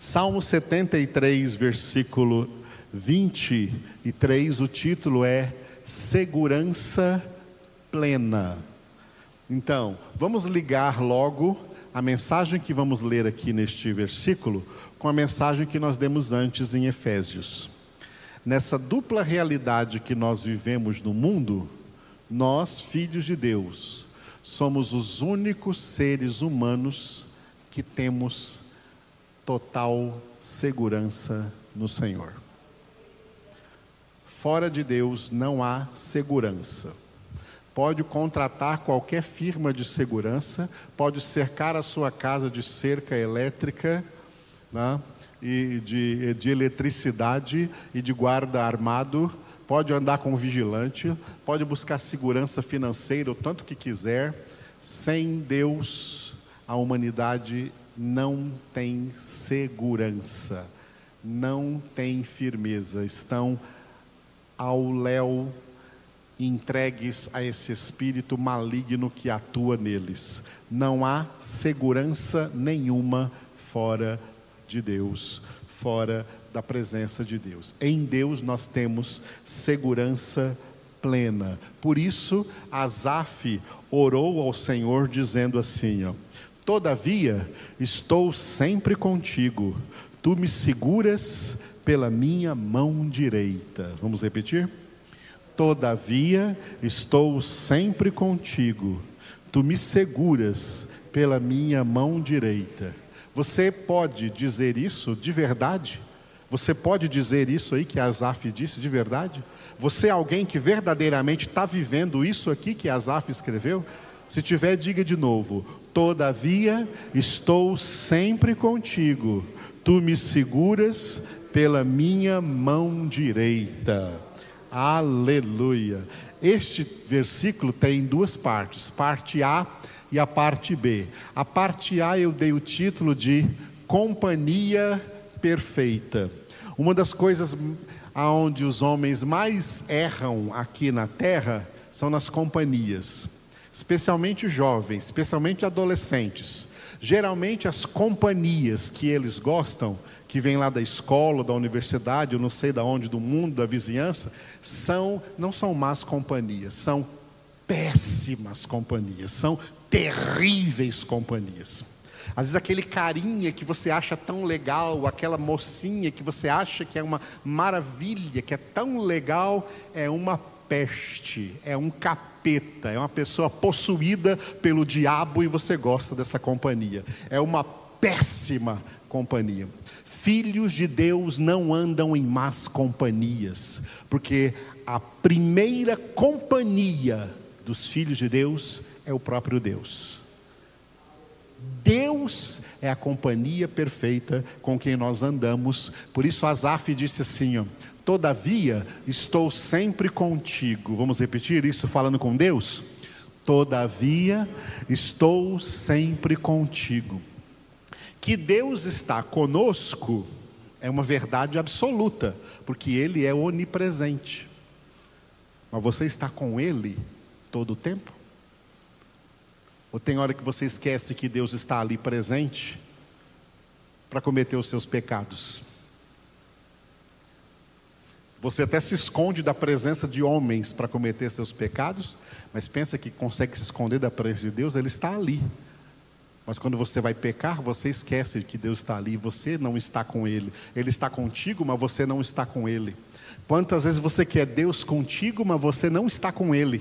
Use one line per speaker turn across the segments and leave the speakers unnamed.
Salmo 73, versículo 23, o título é Segurança Plena. Então, vamos ligar logo a mensagem que vamos ler aqui neste versículo com a mensagem que nós demos antes em Efésios. Nessa dupla realidade que nós vivemos no mundo, nós, filhos de Deus, somos os únicos seres humanos que temos total segurança no Senhor. Fora de Deus não há segurança. Pode contratar qualquer firma de segurança, pode cercar a sua casa de cerca elétrica né, e de, de eletricidade e de guarda armado, pode andar com vigilante, pode buscar segurança financeira o tanto que quiser. Sem Deus, a humanidade não tem segurança, não tem firmeza, estão ao léu entregues a esse espírito maligno que atua neles. Não há segurança nenhuma fora de Deus, fora da presença de Deus. Em Deus nós temos segurança plena. Por isso, Asaf orou ao Senhor dizendo assim, ó: Todavia, estou sempre contigo. Tu me seguras pela minha mão direita. Vamos repetir? Todavia, estou sempre contigo. Tu me seguras pela minha mão direita. Você pode dizer isso de verdade? Você pode dizer isso aí que Asaf disse de verdade? Você é alguém que verdadeiramente está vivendo isso aqui que Asaf escreveu? Se tiver, diga de novo: Todavia estou sempre contigo, tu me seguras pela minha mão direita. Aleluia. Este versículo tem duas partes, parte A e a parte B. A parte A eu dei o título de Companhia Perfeita. Uma das coisas aonde os homens mais erram aqui na terra são nas companhias, especialmente jovens, especialmente adolescentes. Geralmente as companhias que eles gostam que vêm lá da escola, da universidade, eu não sei da onde, do mundo, da vizinhança, são não são más companhias, são péssimas companhias, são terríveis companhias. Às vezes aquele carinha que você acha tão legal, aquela mocinha que você acha que é uma maravilha, que é tão legal, é uma peste, é um capeta, é uma pessoa possuída pelo diabo e você gosta dessa companhia. É uma péssima companhia. Filhos de Deus não andam em más companhias, porque a primeira companhia dos filhos de Deus é o próprio Deus. Deus é a companhia perfeita com quem nós andamos. Por isso Asaf disse assim: ó, Todavia estou sempre contigo. Vamos repetir isso falando com Deus? Todavia estou sempre contigo. Que Deus está conosco é uma verdade absoluta, porque Ele é onipresente. Mas você está com Ele todo o tempo? Ou tem hora que você esquece que Deus está ali presente para cometer os seus pecados? Você até se esconde da presença de homens para cometer seus pecados, mas pensa que consegue se esconder da presença de Deus, Ele está ali. Mas quando você vai pecar, você esquece que Deus está ali, você não está com Ele. Ele está contigo, mas você não está com Ele. Quantas vezes você quer Deus contigo, mas você não está com Ele?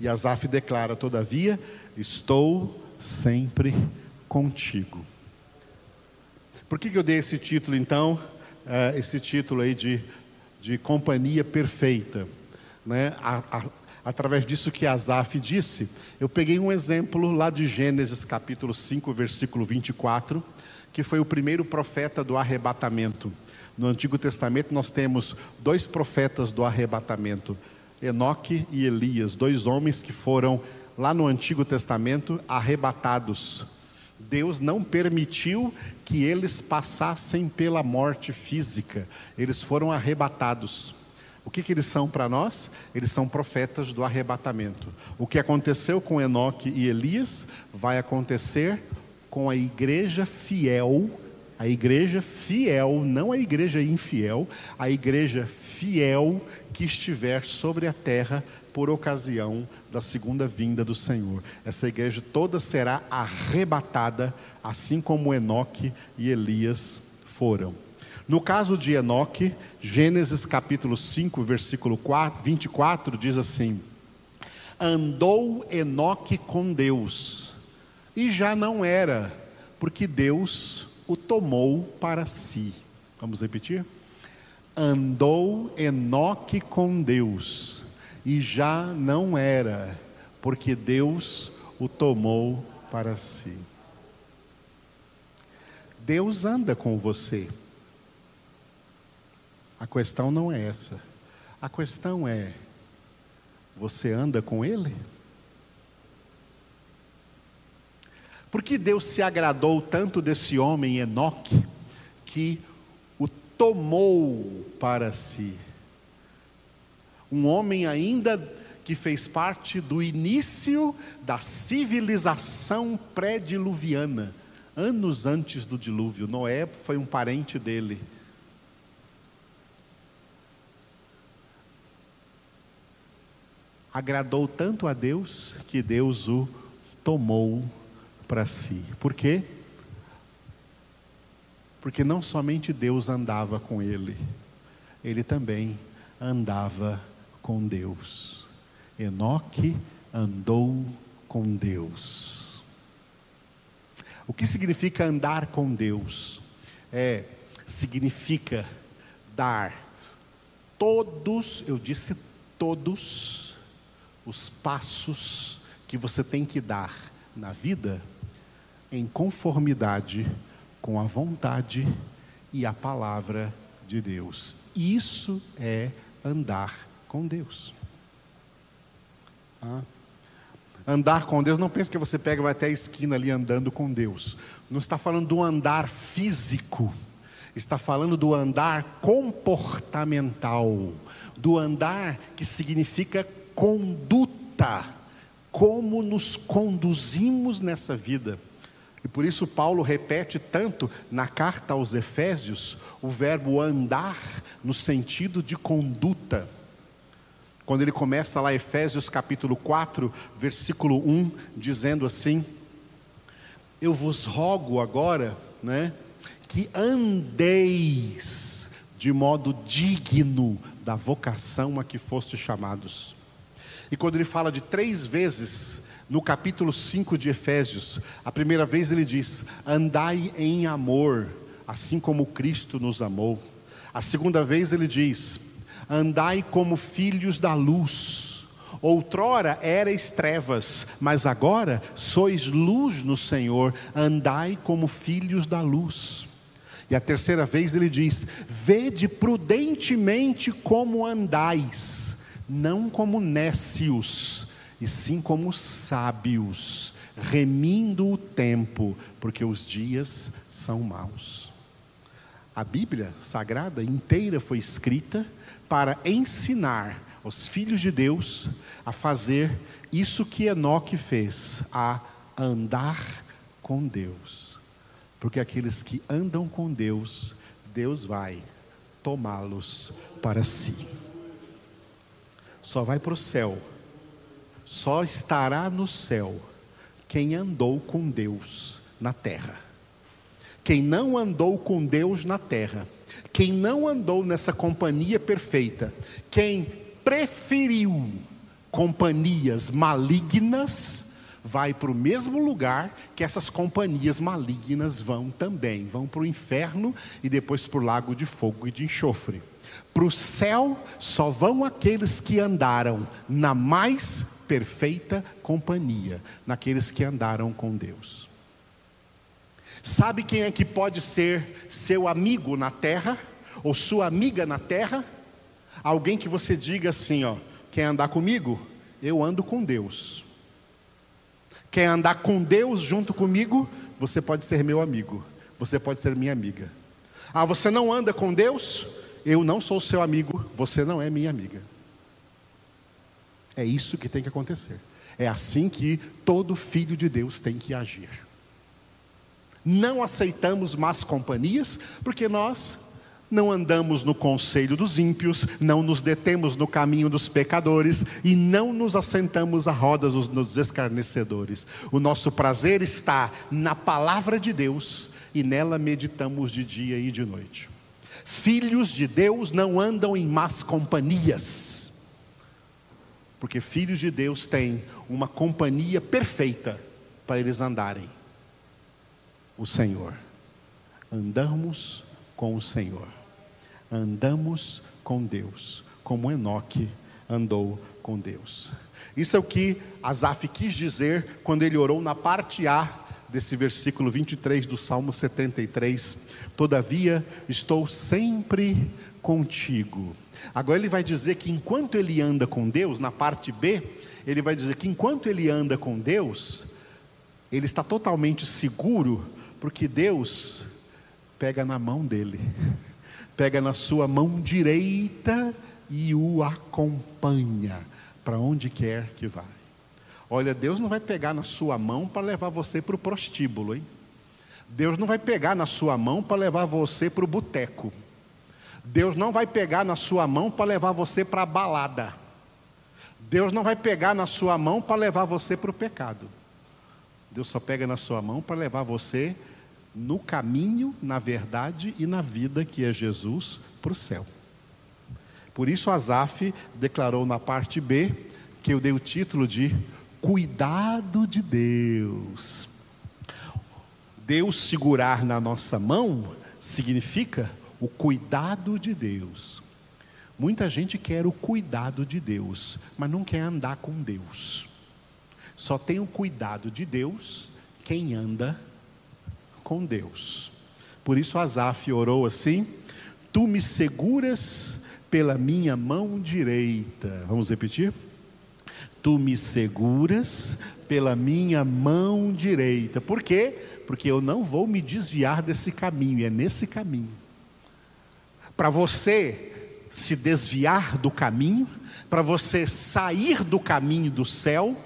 E Asaf declara: Todavia, estou sempre contigo. Por que, que eu dei esse título então? Uh, esse título aí de, de companhia perfeita. Né? A, a, através disso que Asaf disse, eu peguei um exemplo lá de Gênesis capítulo 5, versículo 24, que foi o primeiro profeta do arrebatamento. No Antigo Testamento nós temos dois profetas do arrebatamento, Enoque e Elias, dois homens que foram lá no Antigo Testamento arrebatados. Deus não permitiu que eles passassem pela morte física, eles foram arrebatados. O que, que eles são para nós? Eles são profetas do arrebatamento. O que aconteceu com Enoque e Elias vai acontecer com a igreja fiel, a igreja fiel, não a igreja infiel, a igreja fiel que estiver sobre a terra por ocasião da segunda vinda do Senhor. Essa igreja toda será arrebatada, assim como Enoque e Elias foram. No caso de Enoque, Gênesis capítulo 5, versículo 4, 24 diz assim: Andou Enoque com Deus, e já não era, porque Deus o tomou para si. Vamos repetir? Andou Enoque com Deus, e já não era, porque Deus o tomou para si. Deus anda com você. A questão não é essa. A questão é: você anda com Ele? Por que Deus se agradou tanto desse homem Enoque que o tomou para si? Um homem ainda que fez parte do início da civilização pré-diluviana, anos antes do dilúvio. Noé foi um parente dele. agradou tanto a Deus que Deus o tomou para si. Por quê? Porque não somente Deus andava com ele, ele também andava com Deus. Enoque andou com Deus. O que significa andar com Deus? É, significa dar todos, eu disse todos, os passos que você tem que dar na vida em conformidade com a vontade e a palavra de Deus. Isso é andar com Deus. Ah. Andar com Deus, não pense que você pega e vai até a esquina ali andando com Deus. Não está falando do andar físico, está falando do andar comportamental, do andar que significa conduta, como nos conduzimos nessa vida. E por isso Paulo repete tanto na carta aos Efésios o verbo andar no sentido de conduta. Quando ele começa lá Efésios capítulo 4, versículo 1, dizendo assim: Eu vos rogo agora, né, que andeis de modo digno da vocação a que foste chamados e quando ele fala de três vezes no capítulo 5 de Efésios, a primeira vez ele diz: andai em amor, assim como Cristo nos amou. A segunda vez ele diz: andai como filhos da luz. Outrora erais trevas, mas agora sois luz no Senhor, andai como filhos da luz. E a terceira vez ele diz: Vede prudentemente como andais não como nécios, e sim como sábios, remindo o tempo, porque os dias são maus. A Bíblia Sagrada inteira foi escrita para ensinar aos filhos de Deus a fazer isso que Enoque fez, a andar com Deus. Porque aqueles que andam com Deus, Deus vai tomá-los para si só vai para o céu, só estará no céu quem andou com Deus na terra. Quem não andou com Deus na terra, quem não andou nessa companhia perfeita, quem preferiu companhias malignas, vai para o mesmo lugar que essas companhias malignas vão também. Vão para o inferno e depois para o lago de fogo e de enxofre. Para o céu só vão aqueles que andaram na mais perfeita companhia, naqueles que andaram com Deus. Sabe quem é que pode ser seu amigo na terra, ou sua amiga na terra? Alguém que você diga assim: ó, quer andar comigo? Eu ando com Deus. Quer andar com Deus junto comigo? Você pode ser meu amigo, você pode ser minha amiga. Ah, você não anda com Deus? Eu não sou seu amigo, você não é minha amiga. É isso que tem que acontecer. É assim que todo filho de Deus tem que agir. Não aceitamos más companhias, porque nós não andamos no conselho dos ímpios, não nos detemos no caminho dos pecadores e não nos assentamos à roda dos escarnecedores. O nosso prazer está na palavra de Deus e nela meditamos de dia e de noite. Filhos de Deus não andam em más companhias, porque filhos de Deus têm uma companhia perfeita para eles andarem o Senhor. Andamos com o Senhor. Andamos com Deus, como Enoque andou com Deus. Isso é o que Asaf quis dizer quando ele orou na parte A desse versículo 23 do Salmo 73. Todavia, estou sempre contigo. Agora ele vai dizer que enquanto ele anda com Deus, na parte B, ele vai dizer que enquanto ele anda com Deus, ele está totalmente seguro porque Deus pega na mão dele, pega na sua mão direita e o acompanha para onde quer que vá. Olha, Deus não vai pegar na sua mão para levar você para o prostíbulo, hein? Deus não vai pegar na sua mão para levar você para o boteco. Deus não vai pegar na sua mão para levar você para a balada. Deus não vai pegar na sua mão para levar você para o pecado. Deus só pega na sua mão para levar você no caminho, na verdade e na vida que é Jesus para o céu. Por isso Asaf declarou na parte B que eu dei o título de Cuidado de Deus. Deus segurar na nossa mão significa o cuidado de Deus. Muita gente quer o cuidado de Deus, mas não quer andar com Deus. Só tem o cuidado de Deus quem anda com Deus. Por isso Asaf orou assim: Tu me seguras pela minha mão direita. Vamos repetir? Tu me seguras pela minha mão direita. Por quê? Porque eu não vou me desviar desse caminho, é nesse caminho. Para você se desviar do caminho, para você sair do caminho do céu,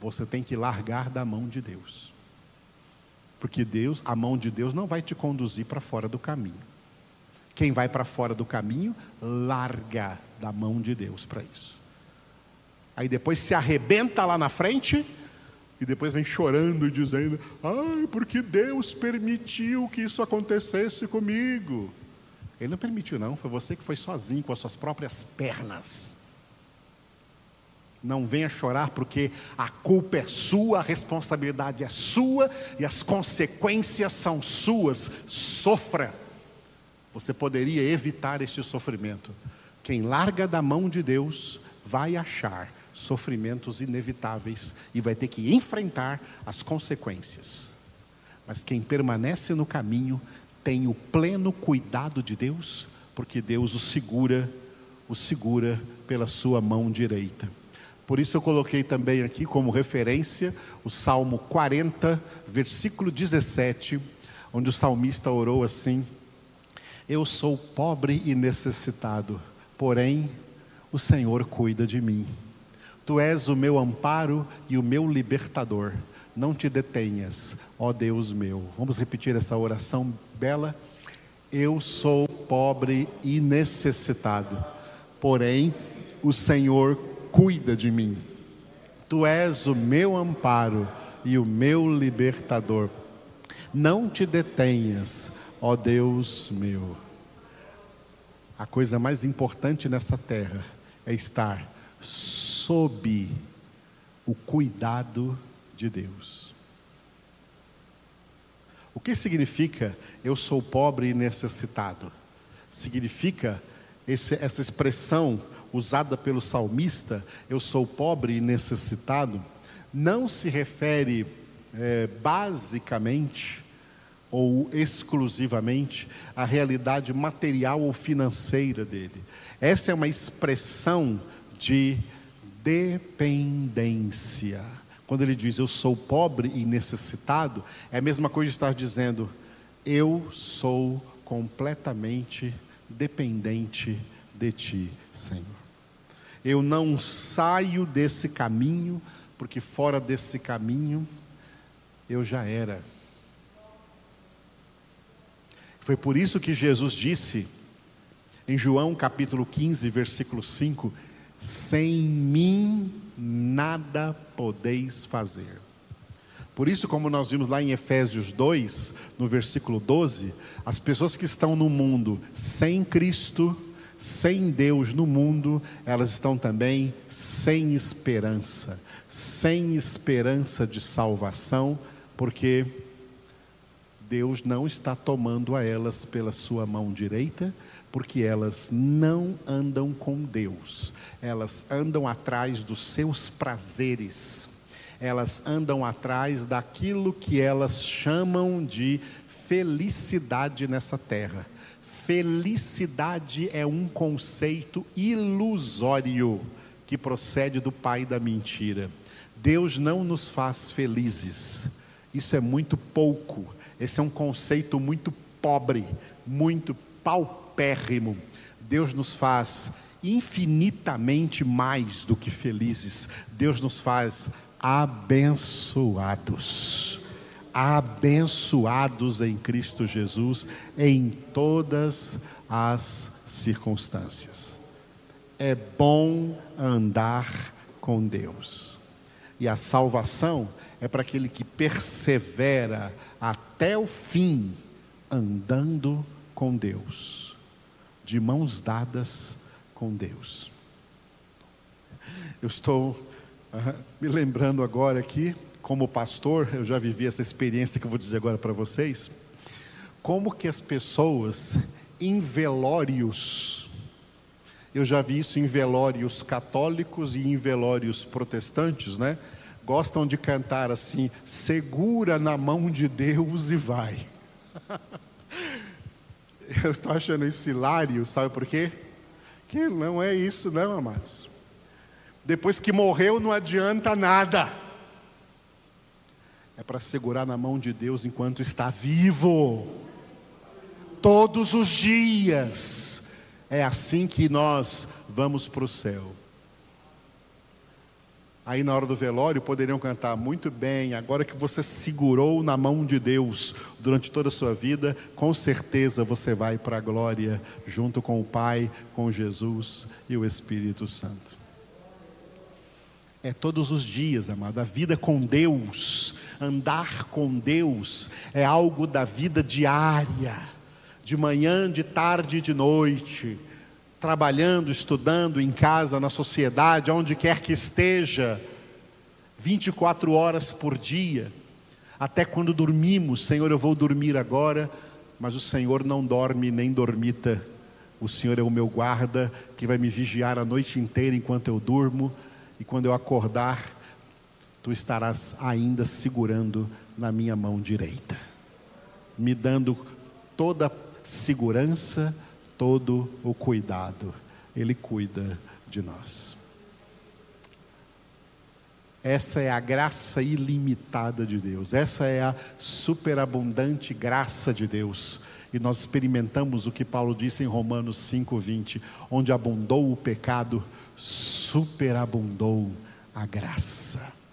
você tem que largar da mão de Deus. Porque Deus, a mão de Deus não vai te conduzir para fora do caminho. Quem vai para fora do caminho, larga da mão de Deus para isso. Aí depois se arrebenta lá na frente e depois vem chorando e dizendo: "Ai, porque Deus permitiu que isso acontecesse comigo". Ele não permitiu não, foi você que foi sozinho com as suas próprias pernas. Não venha chorar, porque a culpa é sua, a responsabilidade é sua e as consequências são suas. Sofra. Você poderia evitar este sofrimento. Quem larga da mão de Deus vai achar sofrimentos inevitáveis e vai ter que enfrentar as consequências. Mas quem permanece no caminho tem o pleno cuidado de Deus, porque Deus o segura, o segura pela sua mão direita. Por isso eu coloquei também aqui como referência o Salmo 40, versículo 17, onde o salmista orou assim: Eu sou pobre e necessitado, porém o Senhor cuida de mim. Tu és o meu amparo e o meu libertador. Não te detenhas, ó Deus meu. Vamos repetir essa oração bela? Eu sou pobre e necessitado, porém o Senhor cuida de mim. Tu és o meu amparo e o meu libertador. Não te detenhas, ó Deus meu. A coisa mais importante nessa terra é estar sob o cuidado de Deus. O que significa eu sou pobre e necessitado? Significa esse, essa expressão usada pelo salmista, eu sou pobre e necessitado, não se refere é, basicamente ou exclusivamente à realidade material ou financeira dele. Essa é uma expressão de dependência. Quando ele diz eu sou pobre e necessitado, é a mesma coisa de estar dizendo eu sou completamente dependente de ti, Senhor. Eu não saio desse caminho, porque fora desse caminho eu já era. Foi por isso que Jesus disse em João capítulo 15, versículo 5: Sem mim nada podeis fazer. Por isso, como nós vimos lá em Efésios 2, no versículo 12, as pessoas que estão no mundo sem Cristo, sem Deus no mundo, elas estão também sem esperança, sem esperança de salvação, porque Deus não está tomando a elas pela sua mão direita, porque elas não andam com Deus, elas andam atrás dos seus prazeres elas andam atrás daquilo que elas chamam de felicidade nessa terra. Felicidade é um conceito ilusório que procede do pai da mentira. Deus não nos faz felizes. Isso é muito pouco. Esse é um conceito muito pobre, muito paupérrimo. Deus nos faz infinitamente mais do que felizes. Deus nos faz abençoados. Abençoados em Cristo Jesus em todas as circunstâncias. É bom andar com Deus. E a salvação é para aquele que persevera até o fim andando com Deus, de mãos dadas com Deus. Eu estou me lembrando agora aqui, como pastor, eu já vivi essa experiência que eu vou dizer agora para vocês. Como que as pessoas em velórios, eu já vi isso em velórios católicos e em velórios protestantes, né? Gostam de cantar assim: segura na mão de Deus e vai. eu estou achando isso hilário, sabe por quê? Que não é isso, não, amados. Depois que morreu, não adianta nada. É para segurar na mão de Deus enquanto está vivo. Todos os dias. É assim que nós vamos para o céu. Aí na hora do velório poderiam cantar muito bem, agora que você segurou na mão de Deus durante toda a sua vida, com certeza você vai para a glória junto com o Pai, com Jesus e o Espírito Santo é todos os dias, amado. A vida com Deus, andar com Deus, é algo da vida diária, de manhã, de tarde e de noite, trabalhando, estudando, em casa, na sociedade, onde quer que esteja, 24 horas por dia, até quando dormimos, Senhor, eu vou dormir agora, mas o Senhor não dorme nem dormita. O Senhor é o meu guarda que vai me vigiar a noite inteira enquanto eu durmo e quando eu acordar, tu estarás ainda segurando na minha mão direita, me dando toda segurança, todo o cuidado. Ele cuida de nós. Essa é a graça ilimitada de Deus, essa é a superabundante graça de Deus. E nós experimentamos o que Paulo disse em Romanos 5:20, onde abundou o pecado, superabundou a graça.